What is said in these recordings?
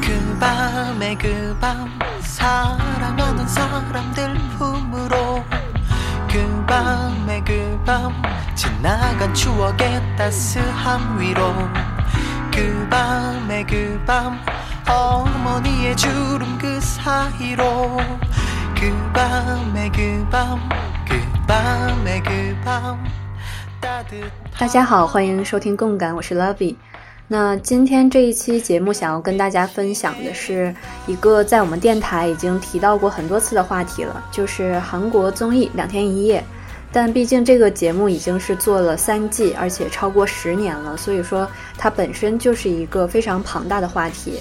그 밤에 그 밤 사랑하는 사람들 품으로 그 밤에 그 밤 지나간 추억의 따스함 위로 그 밤에 그 밤 어머니의 주름 그 사이로 그 밤에 그 밤 그 밤에 그밤 따뜻한 大家好，欢迎收听共感，我是 Lovey。那今天这一期节目，想要跟大家分享的是一个在我们电台已经提到过很多次的话题了，就是韩国综艺《两天一夜》。但毕竟这个节目已经是做了三季，而且超过十年了，所以说它本身就是一个非常庞大的话题。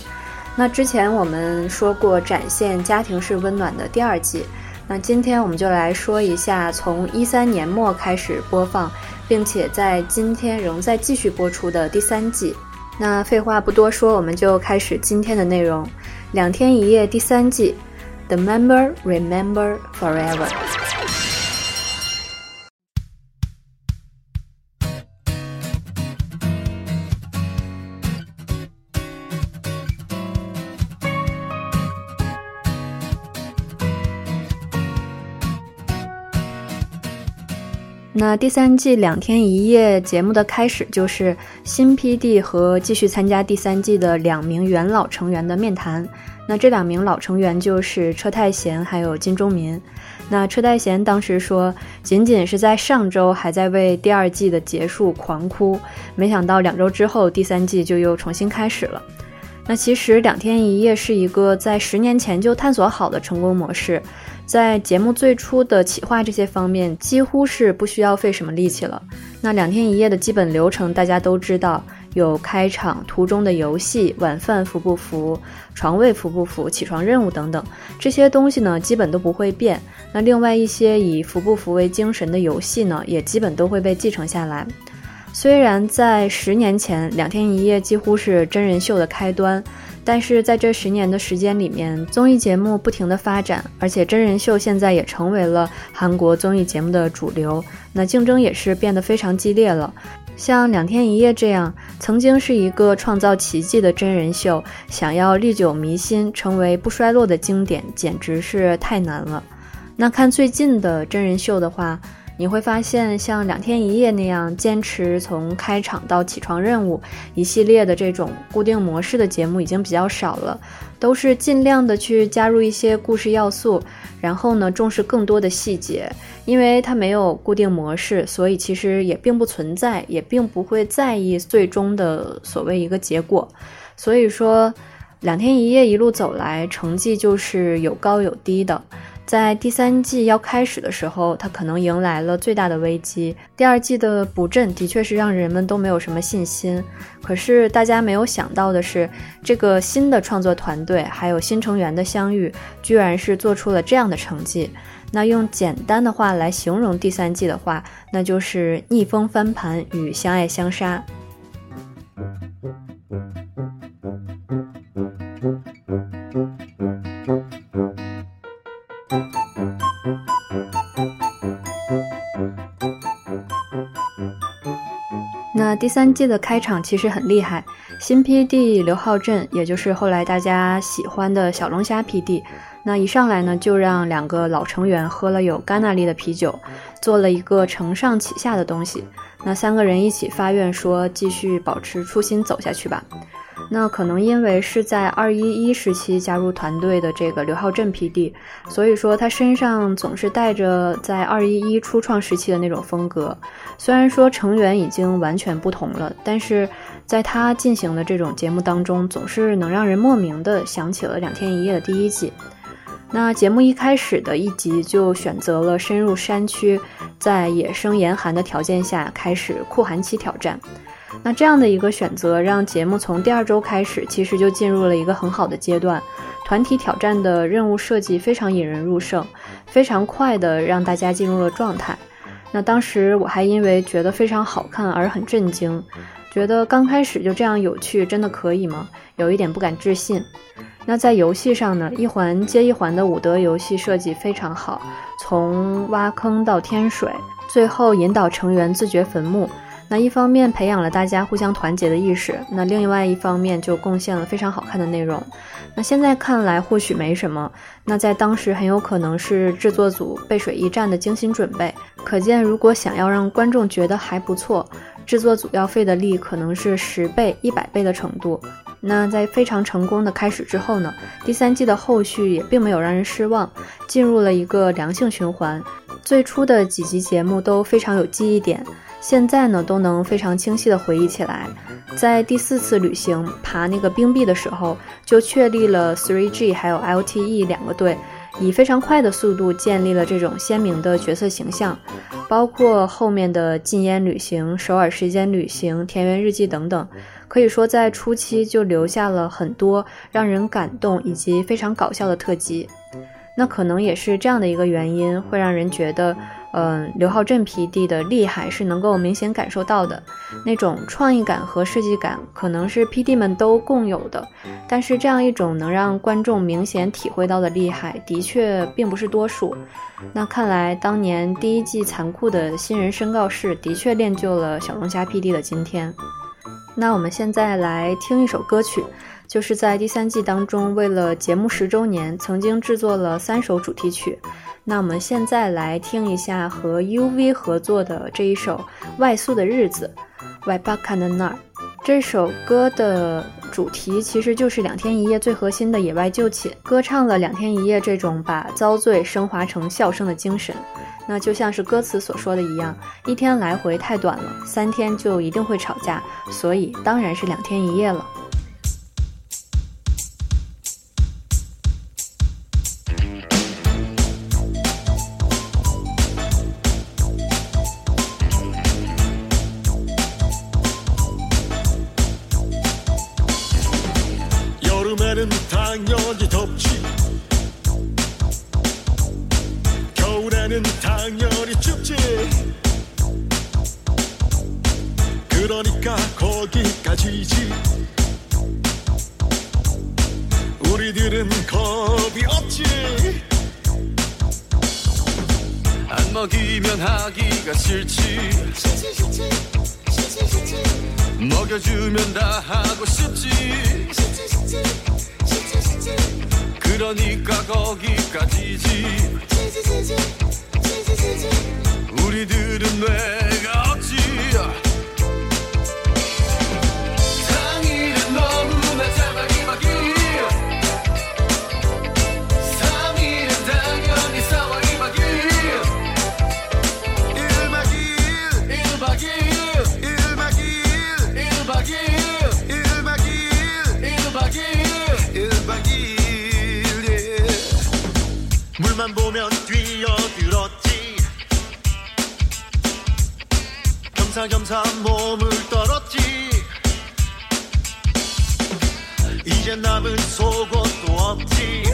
那之前我们说过展现家庭式温暖的第二季，那今天我们就来说一下从一三年末开始播放，并且在今天仍在继续播出的第三季。那废话不多说，我们就开始今天的内容，《两天一夜》第三季，《The Member Remember Forever》。那第三季两天一夜节目的开始，就是新 PD 和继续参加第三季的两名元老成员的面谈。那这两名老成员就是车太贤还有金钟民。那车太贤当时说，仅仅是在上周还在为第二季的结束狂哭，没想到两周之后第三季就又重新开始了。那其实两天一夜是一个在十年前就探索好的成功模式。在节目最初的企划这些方面，几乎是不需要费什么力气了。那两天一夜的基本流程大家都知道，有开场、途中的游戏、晚饭服不服、床位服不服、起床任务等等这些东西呢，基本都不会变。那另外一些以服不服为精神的游戏呢，也基本都会被继承下来。虽然在十年前，两天一夜几乎是真人秀的开端。但是在这十年的时间里面，综艺节目不停的发展，而且真人秀现在也成为了韩国综艺节目的主流，那竞争也是变得非常激烈了。像两天一夜这样，曾经是一个创造奇迹的真人秀，想要历久弥新，成为不衰落的经典，简直是太难了。那看最近的真人秀的话。你会发现，像两天一夜那样坚持从开场到起床任务一系列的这种固定模式的节目已经比较少了，都是尽量的去加入一些故事要素，然后呢重视更多的细节。因为它没有固定模式，所以其实也并不存在，也并不会在意最终的所谓一个结果。所以说，两天一夜一路走来，成绩就是有高有低的。在第三季要开始的时候，他可能迎来了最大的危机。第二季的补阵的确是让人们都没有什么信心。可是大家没有想到的是，这个新的创作团队还有新成员的相遇，居然是做出了这样的成绩。那用简单的话来形容第三季的话，那就是逆风翻盘与相爱相杀。第三季的开场其实很厉害，新 PD 刘浩振，也就是后来大家喜欢的小龙虾 PD，那一上来呢就让两个老成员喝了有甘纳利的啤酒，做了一个承上启下的东西。那三个人一起发愿说，继续保持初心走下去吧。那可能因为是在二一一时期加入团队的这个刘浩振 PD，所以说他身上总是带着在二一一初创时期的那种风格。虽然说成员已经完全不同了，但是在他进行的这种节目当中，总是能让人莫名的想起了两天一夜的第一季。那节目一开始的一集就选择了深入山区，在野生严寒的条件下开始酷寒期挑战。那这样的一个选择，让节目从第二周开始，其实就进入了一个很好的阶段。团体挑战的任务设计非常引人入胜，非常快的让大家进入了状态。那当时我还因为觉得非常好看而很震惊，觉得刚开始就这样有趣，真的可以吗？有一点不敢置信。那在游戏上呢，一环接一环的武德游戏设计非常好，从挖坑到添水，最后引导成员自掘坟墓。那一方面培养了大家互相团结的意识，那另外一方面就贡献了非常好看的内容。那现在看来或许没什么，那在当时很有可能是制作组背水一战的精心准备。可见，如果想要让观众觉得还不错，制作组要费的力可能是十倍、一百倍的程度。那在非常成功的开始之后呢，第三季的后续也并没有让人失望，进入了一个良性循环。最初的几集节目都非常有记忆点。现在呢，都能非常清晰地回忆起来，在第四次旅行爬那个冰壁的时候，就确立了 3G 还有 LTE 两个队，以非常快的速度建立了这种鲜明的角色形象，包括后面的禁烟旅行、首尔时间旅行、田园日记等等，可以说在初期就留下了很多让人感动以及非常搞笑的特辑。那可能也是这样的一个原因，会让人觉得。嗯，刘浩正 PD 的厉害是能够明显感受到的，那种创意感和设计感可能是 PD 们都共有的。但是这样一种能让观众明显体会到的厉害，的确并不是多数。那看来当年第一季残酷的新人申告式的确练就了小龙虾 PD 的今天。那我们现在来听一首歌曲，就是在第三季当中为了节目十周年曾经制作了三首主题曲。那我们现在来听一下和 UV 合作的这一首《外宿的日子》。外巴卡的那儿，这首歌的主题其实就是两天一夜最核心的野外就寝，歌唱了两天一夜这种把遭罪升华成笑声的精神。那就像是歌词所说的一样，一天来回太短了，三天就一定会吵架，所以当然是两天一夜了。 거기까지지. 우리들은 겁이 없지. 안 먹이면 하기가 싫지. 먹여주면 다 하고 싶지. 그러니까 거기까지지. 우리들은 뇌가 없지 겸사겸사 몸을 떨었지. 이제 남은 속옷도 없지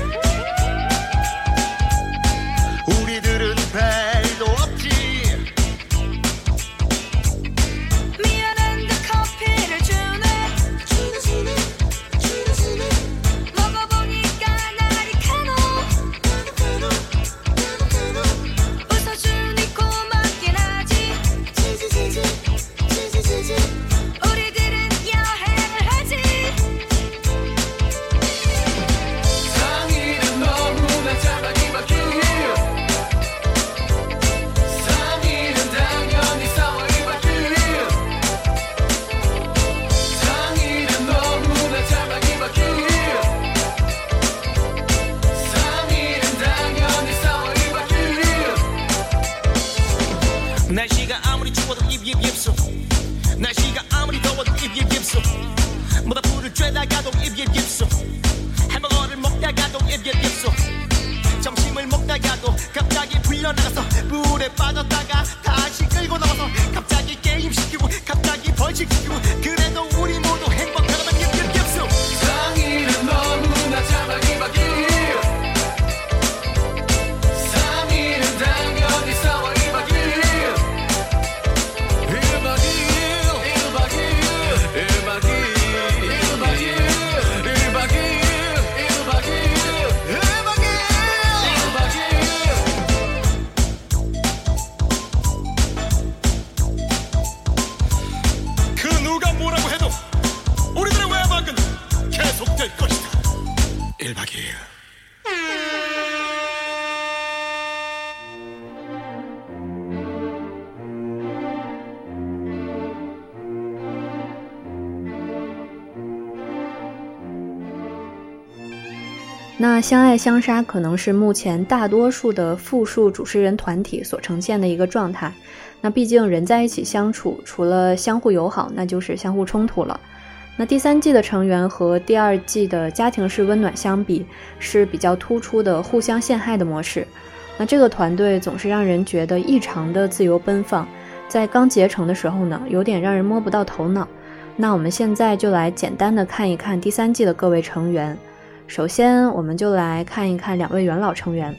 相爱相杀可能是目前大多数的复数主持人团体所呈现的一个状态。那毕竟人在一起相处，除了相互友好，那就是相互冲突了。那第三季的成员和第二季的家庭式温暖相比，是比较突出的互相陷害的模式。那这个团队总是让人觉得异常的自由奔放，在刚结成的时候呢，有点让人摸不到头脑。那我们现在就来简单的看一看第三季的各位成员。首先，我们就来看一看两位元老成员。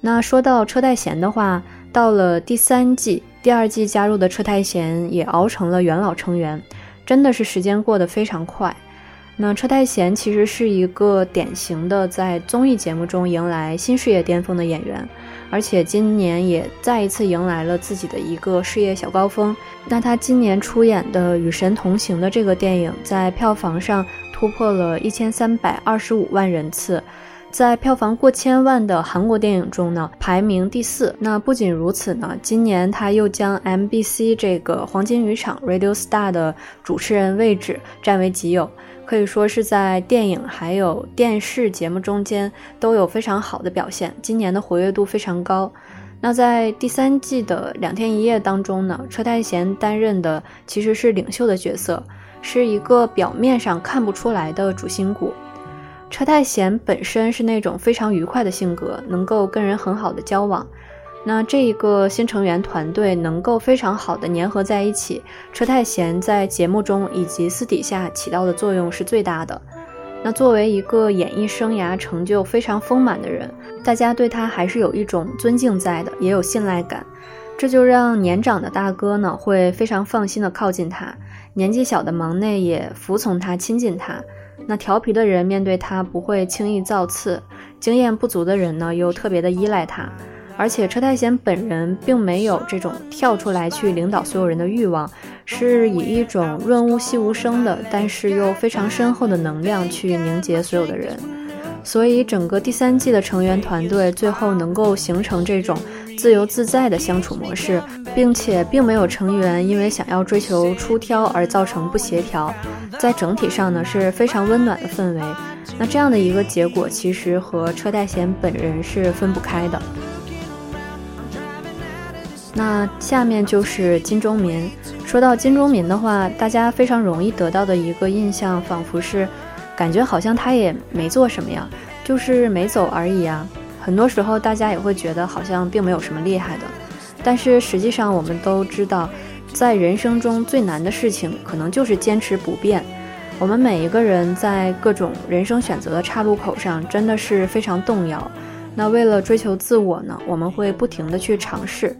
那说到车太贤的话，到了第三季，第二季加入的车太贤也熬成了元老成员。真的是时间过得非常快。那车太贤其实是一个典型的在综艺节目中迎来新事业巅峰的演员，而且今年也再一次迎来了自己的一个事业小高峰。那他今年出演的《与神同行》的这个电影，在票房上突破了一千三百二十五万人次。在票房过千万的韩国电影中呢，排名第四。那不仅如此呢，今年他又将 MBC 这个黄金渔场 Radio Star 的主持人位置占为己有，可以说是在电影还有电视节目中间都有非常好的表现。今年的活跃度非常高。那在第三季的两天一夜当中呢，车太贤担任的其实是领袖的角色，是一个表面上看不出来的主心骨。车太贤本身是那种非常愉快的性格，能够跟人很好的交往。那这一个新成员团队能够非常好的粘合在一起，车太贤在节目中以及私底下起到的作用是最大的。那作为一个演艺生涯成就非常丰满的人，大家对他还是有一种尊敬在的，也有信赖感。这就让年长的大哥呢会非常放心的靠近他，年纪小的忙内也服从他，亲近他。那调皮的人面对他不会轻易造次，经验不足的人呢又特别的依赖他，而且车太贤本人并没有这种跳出来去领导所有人的欲望，是以一种润物细无声的，但是又非常深厚的能量去凝结所有的人，所以整个第三季的成员团队最后能够形成这种。自由自在的相处模式，并且并没有成员因为想要追求出挑而造成不协调，在整体上呢是非常温暖的氛围。那这样的一个结果，其实和车太贤本人是分不开的。那下面就是金钟民。说到金钟民的话，大家非常容易得到的一个印象，仿佛是感觉好像他也没做什么呀，就是没走而已啊。很多时候，大家也会觉得好像并没有什么厉害的，但是实际上，我们都知道，在人生中最难的事情，可能就是坚持不变。我们每一个人在各种人生选择的岔路口上，真的是非常动摇。那为了追求自我呢，我们会不停的去尝试，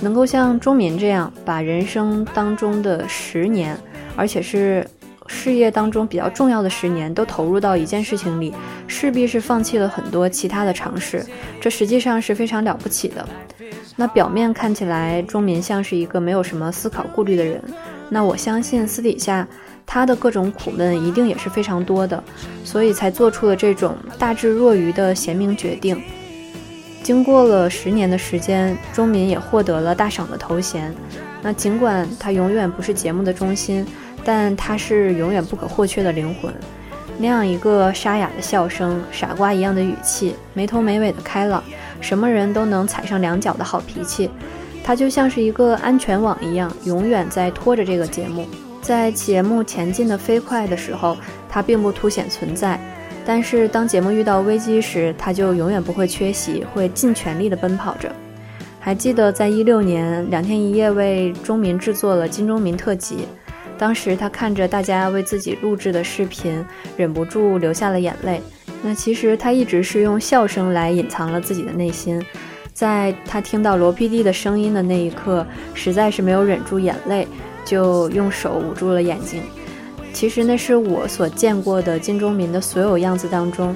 能够像钟民这样，把人生当中的十年，而且是。事业当中比较重要的十年都投入到一件事情里，势必是放弃了很多其他的尝试，这实际上是非常了不起的。那表面看起来，钟民像是一个没有什么思考顾虑的人，那我相信私底下他的各种苦闷一定也是非常多的，所以才做出了这种大智若愚的贤明决定。经过了十年的时间，钟民也获得了大赏的头衔。那尽管他永远不是节目的中心。但他是永远不可或缺的灵魂，那样一个沙哑的笑声，傻瓜一样的语气，没头没尾的开朗，什么人都能踩上两脚的好脾气，他就像是一个安全网一样，永远在拖着这个节目。在节目前进的飞快的时候，他并不凸显存在，但是当节目遇到危机时，他就永远不会缺席，会尽全力的奔跑着。还记得在一六年，两天一夜为钟民制作了金钟民特辑。当时他看着大家为自己录制的视频，忍不住流下了眼泪。那其实他一直是用笑声来隐藏了自己的内心。在他听到罗 PD 的声音的那一刻，实在是没有忍住眼泪，就用手捂住了眼睛。其实那是我所见过的金钟民的所有样子当中，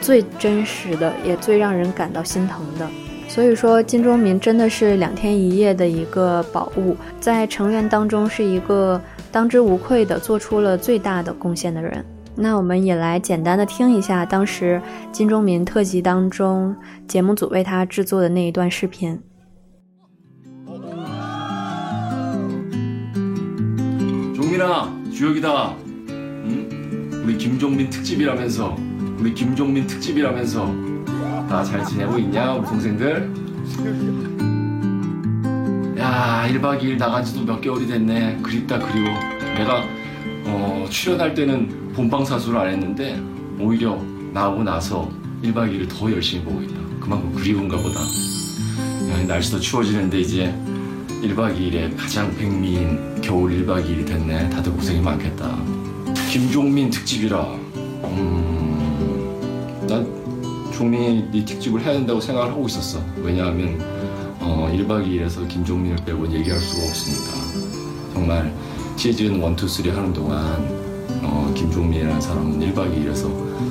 最真实的，也最让人感到心疼的。所以说，金钟民真的是两天一夜的一个宝物，在成员当中是一个。当之无愧地做出了最大的贡献的人，那我们也来简单的听一下当时金钟民特辑当中节目组为他制作的那一段视频。종민아주혁이다응우리김종민특집이라면서 우리 김종민 특집이라면서 다 잘 지내고 있냐 우리 동생들? 야 1박 2일 나간 지도 몇 개월이 됐네. 그립다 그리워. 내가 어, 출연할 때는 본방사수를 안 했는데 오히려 나오고 나서 1박 2일을 더 열심히 보고 있다. 그만큼 그리운가 보다. 야, 날씨도 추워지는데 이제 1박 2일에 가장 백미인 겨울 1박 2일이 됐네. 다들 고생이 많겠다. 김종민 특집이라. 음... 난 종민이 네 특집을 해야 된다고 생각을 하고 있었어. 왜냐하면 어, 1박 2일에서 김종민을 빼고는 얘기할 수가 없으니까. 정말 시즌 1, 2, 3 하는 동안 어, 김종민이라는 사람은 1박 2일에서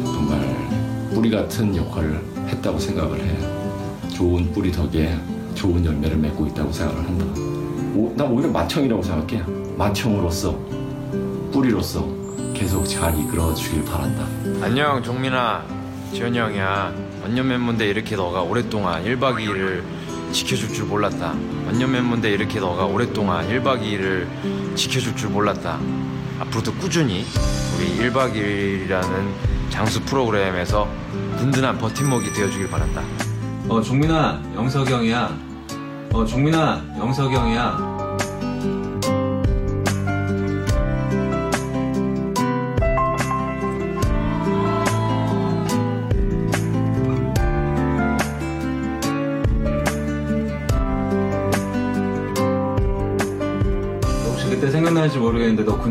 정말 뿌리 같은 역할을 했다고 생각을 해. 좋은 뿌리 덕에 좋은 열매를 맺고 있다고 생각을 한다. 오, 난 오히려 맏형이라고 생각해. 맏형으로서 뿌리로서 계속 잘 이끌어 주길 바란다. 안녕 종민아 지현이 형이야. 멤버인데 이렇게 너가 오랫동안 1박 2일을 지켜줄 줄 몰랐다. 멤버인데 이렇게 너가 오랫동안 1박 2일을 지켜줄 줄 몰랐다. 앞으로도 꾸준히 우리 1박 2일이라는 장수 프로그램에서 든든한 버팀목이 되어주길 바란다. 어 종민아 영석이 형이야. 어 종민아 영석이 형이야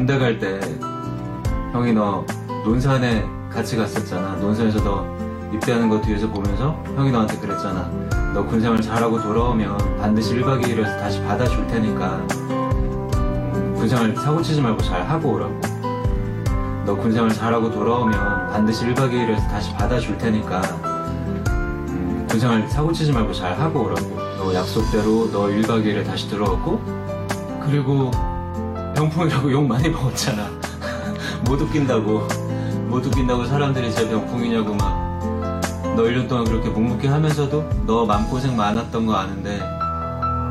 군대 갈 때 형이 너 논산에 같이 갔었잖아. 논산에서 너 입대하는 거 뒤에서 보면서 형이 너한테 그랬잖아. 너 군생활 잘하고 돌아오면 반드시 1박 2일에서 다시 받아줄 테니까 음, 군생활 사고치지 말고 잘 하고 오라고. 너 군생활 잘하고 돌아오면 반드시 1박 2일에서 다시 받아줄 테니까 음, 군생활 사고치지 말고 잘 하고 오라고. 너 약속대로 너 1박 2일에 다시 들어왔고 그리고 병풍이라고 욕 많이 먹었잖아. 못 웃긴다고. 못 웃긴다고 사람들이 제 병풍이냐고 막. 너 1년 동안 그렇게 묵묵히 하면서도 너 맘고생 많았던 거 아는데.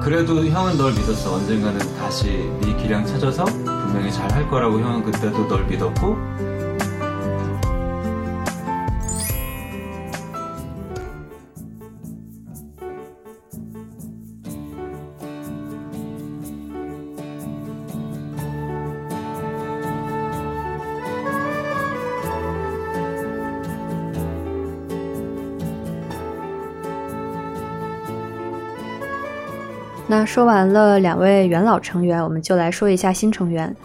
그래도 형은 널 믿었어. 언젠가는 다시 네 기량 찾아서 분명히 잘 할 거라고 형은 그때도 널 믿었고 那说完了两位元老成员，我们就来说一下新成员。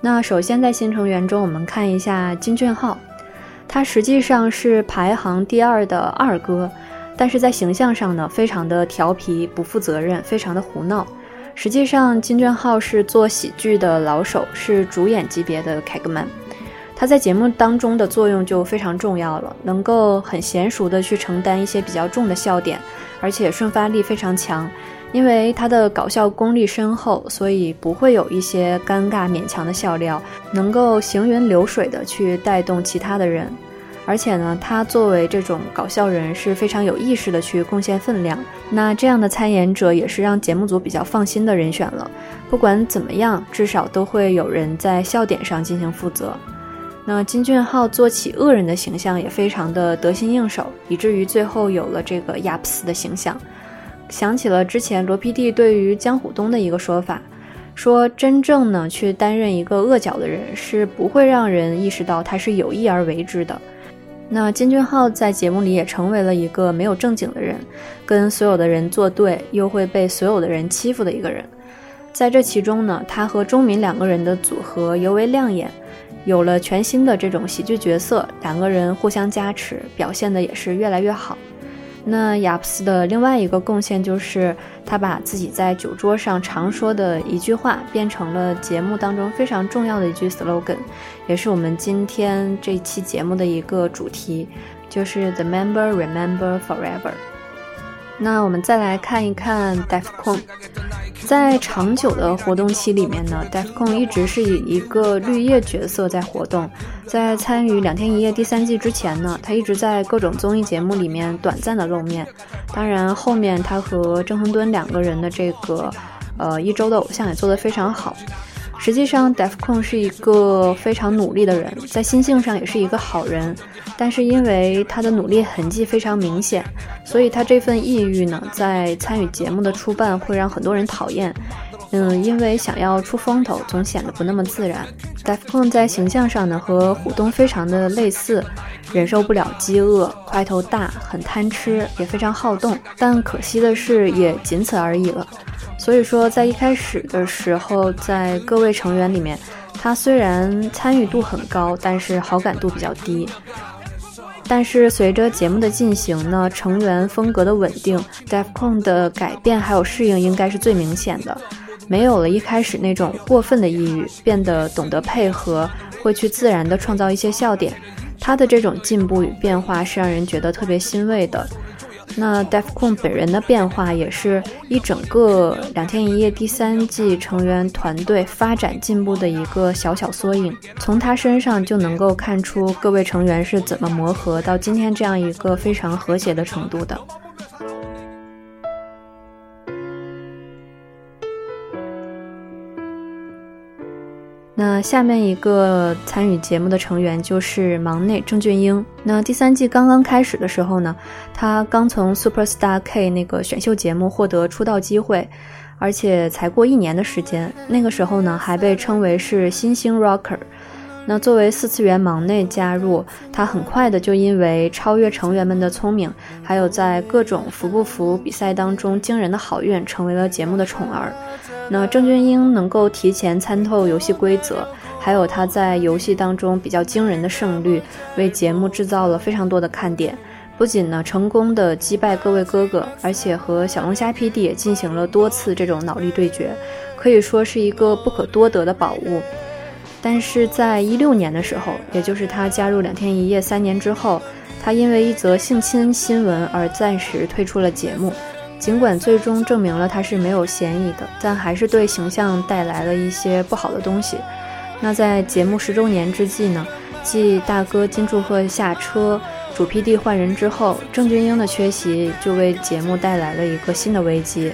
那首先在新成员中，我们看一下金俊浩，他实际上是排行第二的二哥，但是在形象上呢，非常的调皮、不负责任，非常的胡闹。实际上，金俊浩是做喜剧的老手，是主演级别的凯格曼。他在节目当中的作用就非常重要了，能够很娴熟的去承担一些比较重的笑点，而且瞬发力非常强。因为他的搞笑功力深厚，所以不会有一些尴尬勉强的笑料，能够行云流水的去带动其他的人。而且呢，他作为这种搞笑人是非常有意识的去贡献分量。那这样的参演者也是让节目组比较放心的人选了。不管怎么样，至少都会有人在笑点上进行负责。那金俊浩做起恶人的形象也非常的得心应手，以至于最后有了这个亚普斯的形象。想起了之前罗 PD 对于江虎东的一个说法，说真正呢去担任一个恶角的人是不会让人意识到他是有意而为之的。那金俊浩在节目里也成为了一个没有正经的人，跟所有的人作对，又会被所有的人欺负的一个人。在这其中呢，他和钟敏两个人的组合尤为亮眼，有了全新的这种喜剧角色，两个人互相加持，表现的也是越来越好。那雅普斯的另外一个贡献就是，他把自己在酒桌上常说的一句话变成了节目当中非常重要的一句 slogan，也是我们今天这期节目的一个主题，就是 The member remember forever。那我们再来看一看 Defcon，在长久的活动期里面呢，Defcon 一直是以一个绿叶角色在活动。在参与《两天一夜》第三季之前呢，他一直在各种综艺节目里面短暂的露面。当然，后面他和郑亨敦两个人的这个呃一周的偶像也做得非常好。实际上，Defcon 是一个非常努力的人，在心性上也是一个好人，但是因为他的努力痕迹非常明显，所以他这份抑郁呢，在参与节目的初办会让很多人讨厌。嗯，因为想要出风头，总显得不那么自然。Defcon 在形象上呢，和虎东非常的类似，忍受不了饥饿，块头大，很贪吃，也非常好动。但可惜的是，也仅此而已了。所以说，在一开始的时候，在各位成员里面，他虽然参与度很高，但是好感度比较低。但是随着节目的进行呢，成员风格的稳定，Defcon 的改变还有适应，应该是最明显的。没有了一开始那种过分的抑郁，变得懂得配合，会去自然的创造一些笑点。他的这种进步与变化是让人觉得特别欣慰的。那 Defcon 本人的变化也是一整个两天一夜第三季成员团队发展进步的一个小小缩影。从他身上就能够看出各位成员是怎么磨合到今天这样一个非常和谐的程度的。那下面一个参与节目的成员就是忙内郑俊英。那第三季刚刚开始的时候呢，他刚从 Super Star K 那个选秀节目获得出道机会，而且才过一年的时间，那个时候呢还被称为是新星 Rocker。那作为四次元忙内加入，他很快的就因为超越成员们的聪明，还有在各种服不服比赛当中惊人的好运，成为了节目的宠儿。那郑俊英能够提前参透游戏规则，还有他在游戏当中比较惊人的胜率，为节目制造了非常多的看点。不仅呢成功的击败各位哥哥，而且和小龙虾 PD 也进行了多次这种脑力对决，可以说是一个不可多得的宝物。但是在一六年的时候，也就是他加入两天一夜三年之后，他因为一则性侵新闻而暂时退出了节目。尽管最终证明了他是没有嫌疑的，但还是对形象带来了一些不好的东西。那在节目十周年之际呢，继大哥金柱赫下车、主 PD 换人之后，郑俊英的缺席就为节目带来了一个新的危机。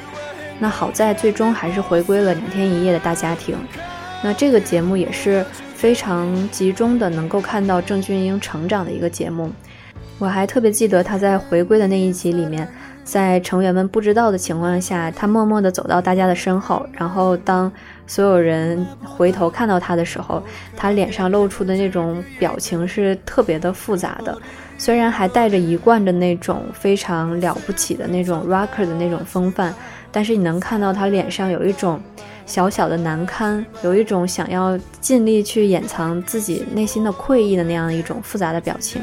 那好在最终还是回归了两天一夜的大家庭。那这个节目也是非常集中的，能够看到郑俊英成长的一个节目。我还特别记得他在回归的那一集里面，在成员们不知道的情况下，他默默地走到大家的身后，然后当所有人回头看到他的时候，他脸上露出的那种表情是特别的复杂的。虽然还带着一贯的那种非常了不起的那种 rocker 的那种风范，但是你能看到他脸上有一种。小小的难堪，有一种想要尽力去掩藏自己内心的愧意的那样一种复杂的表情，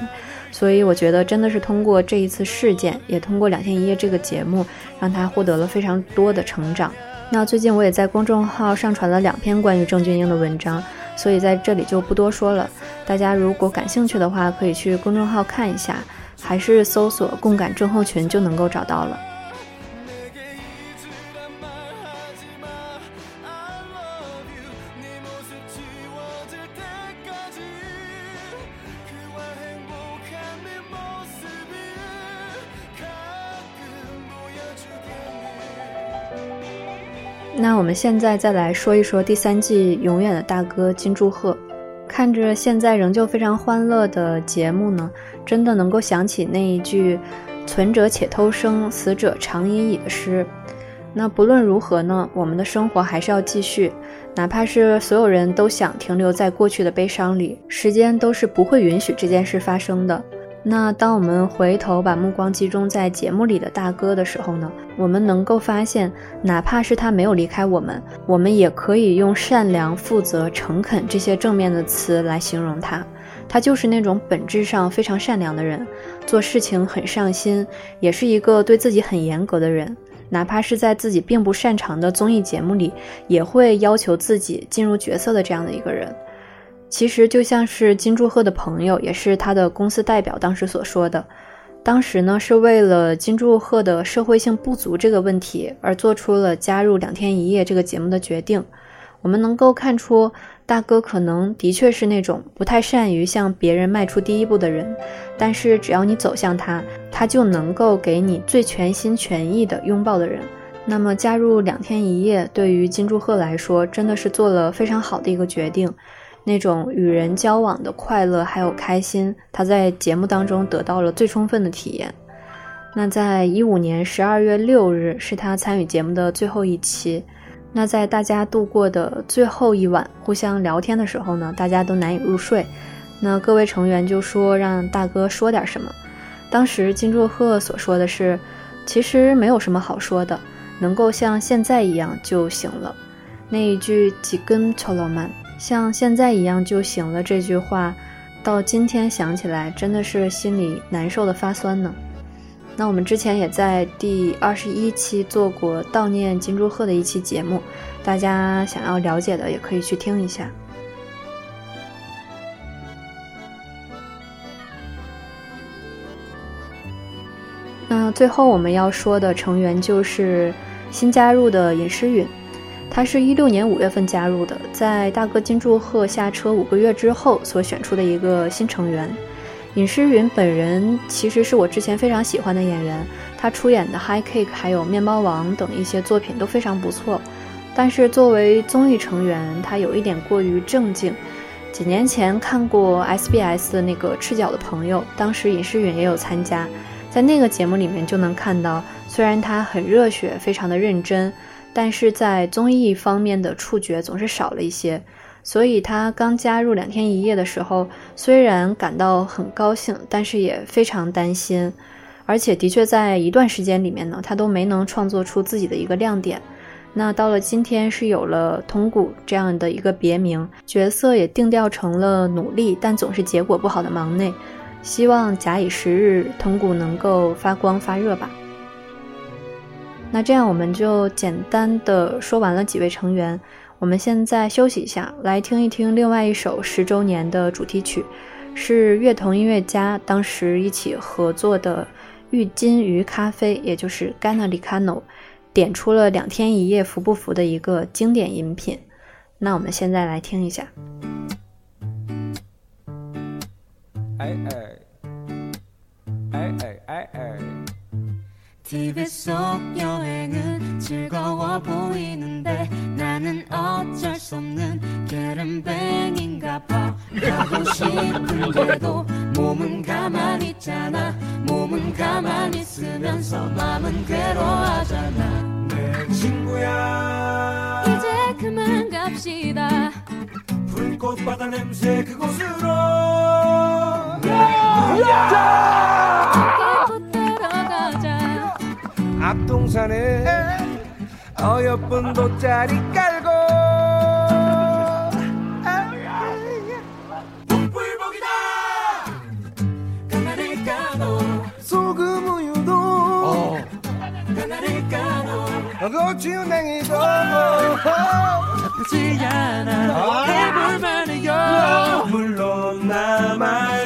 所以我觉得真的是通过这一次事件，也通过两天一夜这个节目，让他获得了非常多的成长。那最近我也在公众号上传了两篇关于郑俊英的文章，所以在这里就不多说了。大家如果感兴趣的话，可以去公众号看一下，还是搜索“共感症候群”就能够找到了。我们现在再来说一说第三季永远的大哥金柱赫。看着现在仍旧非常欢乐的节目呢，真的能够想起那一句“存者且偷生，死者长已矣”的诗。那不论如何呢，我们的生活还是要继续，哪怕是所有人都想停留在过去的悲伤里，时间都是不会允许这件事发生的。那当我们回头把目光集中在节目里的大哥的时候呢，我们能够发现，哪怕是他没有离开我们，我们也可以用善良、负责、诚恳这些正面的词来形容他。他就是那种本质上非常善良的人，做事情很上心，也是一个对自己很严格的人。哪怕是在自己并不擅长的综艺节目里，也会要求自己进入角色的这样的一个人。其实就像是金柱赫的朋友，也是他的公司代表当时所说的，当时呢是为了金柱赫的社会性不足这个问题而做出了加入两天一夜这个节目的决定。我们能够看出，大哥可能的确是那种不太善于向别人迈出第一步的人，但是只要你走向他，他就能够给你最全心全意的拥抱的人。那么加入两天一夜，对于金柱赫来说，真的是做了非常好的一个决定。那种与人交往的快乐还有开心，他在节目当中得到了最充分的体验。那在一五年十二月六日是他参与节目的最后一期。那在大家度过的最后一晚，互相聊天的时候呢，大家都难以入睡。那各位成员就说让大哥说点什么。当时金柱赫所说的是，其实没有什么好说的，能够像现在一样就行了。那一句几根超浪漫。像现在一样就行了这句话，到今天想起来真的是心里难受的发酸呢。那我们之前也在第二十一期做过悼念金柱赫的一期节目，大家想要了解的也可以去听一下。那最后我们要说的成员就是新加入的尹诗允。他是一六年五月份加入的，在大哥金柱赫下车五个月之后所选出的一个新成员。尹诗允本人其实是我之前非常喜欢的演员，他出演的《High Cake》还有《面包王》等一些作品都非常不错。但是作为综艺成员，他有一点过于正经。几年前看过 SBS 的那个《赤脚的朋友》，当时尹诗允也有参加，在那个节目里面就能看到，虽然他很热血，非常的认真。但是在综艺方面的触觉总是少了一些，所以他刚加入两天一夜的时候，虽然感到很高兴，但是也非常担心，而且的确在一段时间里面呢，他都没能创作出自己的一个亮点。那到了今天，是有了铜鼓这样的一个别名，角色也定调成了努力但总是结果不好的忙内。希望假以时日，铜鼓能够发光发热吧。那这样我们就简单的说完了几位成员，我们现在休息一下，来听一听另外一首十周年的主题曲，是乐童音乐家当时一起合作的郁金鱼咖啡，也就是 Ganaricano，点出了两天一夜服不服的一个经典饮品。那我们现在来听一下。哎哎哎哎哎哎。TV 속 여행은 즐거워 보이는데 나는 어쩔 수 없는 게름뱅인가 봐. 가고 싶은데도 몸은 가만히 있잖아. 몸은 가만히 있으면서 마음은 괴로워하잖아. 내 친구야. 이제 그만 갑시다. 불꽃 바다 냄새 그곳으로. 야! 앞동산에 어여쁜 돗자리 깔고. 북불복이다. 가나릴까노 소금 우유도. 어. 가나릴까노 고추냉이도. 나쁘지 않아. 해볼 만해요. 물론 나말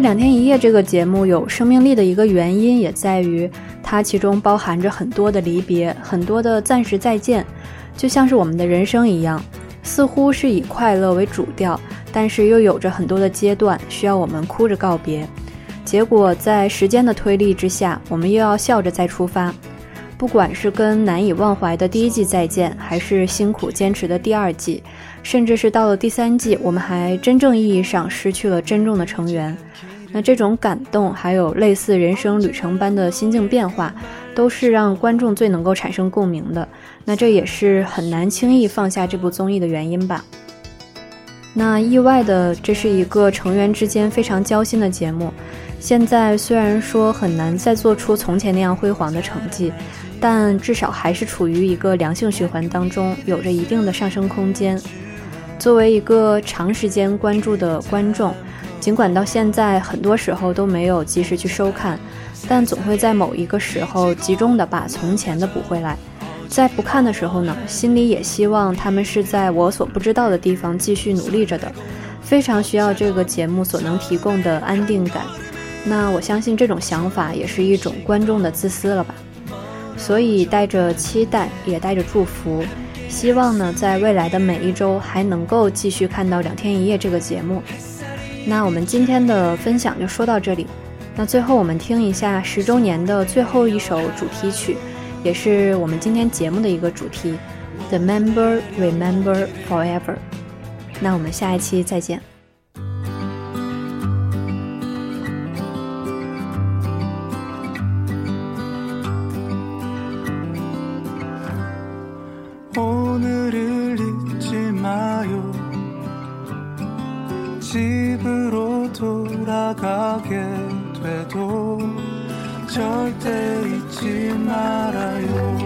两天一夜》这个节目有生命力的一个原因，也在于它其中包含着很多的离别，很多的暂时再见，就像是我们的人生一样，似乎是以快乐为主调，但是又有着很多的阶段需要我们哭着告别。结果在时间的推力之下，我们又要笑着再出发。不管是跟难以忘怀的第一季再见，还是辛苦坚持的第二季，甚至是到了第三季，我们还真正意义上失去了真正的成员。那这种感动，还有类似人生旅程般的心境变化，都是让观众最能够产生共鸣的。那这也是很难轻易放下这部综艺的原因吧。那意外的，这是一个成员之间非常交心的节目。现在虽然说很难再做出从前那样辉煌的成绩，但至少还是处于一个良性循环当中，有着一定的上升空间。作为一个长时间关注的观众，尽管到现在很多时候都没有及时去收看，但总会在某一个时候集中的把从前的补回来。在不看的时候呢，心里也希望他们是在我所不知道的地方继续努力着的，非常需要这个节目所能提供的安定感。那我相信这种想法也是一种观众的自私了吧。所以带着期待，也带着祝福，希望呢，在未来的每一周还能够继续看到《两天一夜》这个节目。那我们今天的分享就说到这里。那最后我们听一下十周年的最后一首主题曲。也是我们今天节目的一个主题，The Member Remember Forever。那我们下一期再见。 돌아가게 돼도 절대 잊지 말아요.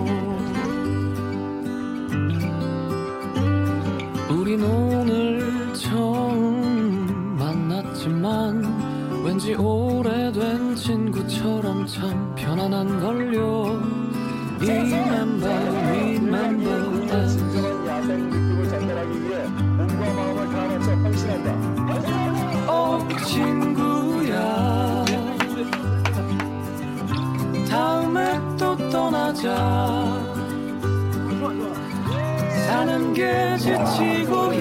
우린 오늘 처음 만났지만 왠지 오래된 친구처럼 참 편안한 걸요. remember 떠나자 사는 게 지치고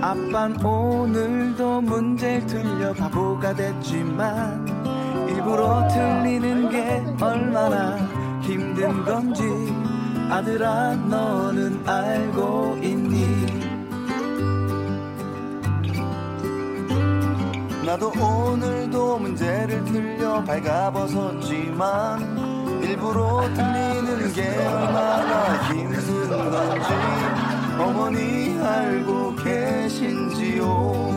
아빤 오늘도 문제를 틀려 바보가 됐지만 일부러 틀리는 게 얼마나 힘든 건지 아들아 너는 알고 있니? 나도 오늘도 문제를 틀려 발가벗었지만 일부러 틀리는 게 얼마나 힘든 건지 어머니 알고 계신지요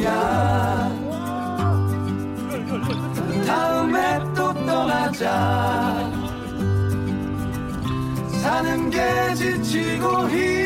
친구야. 다음에 또 떠나자. 사는 게 지치고 힘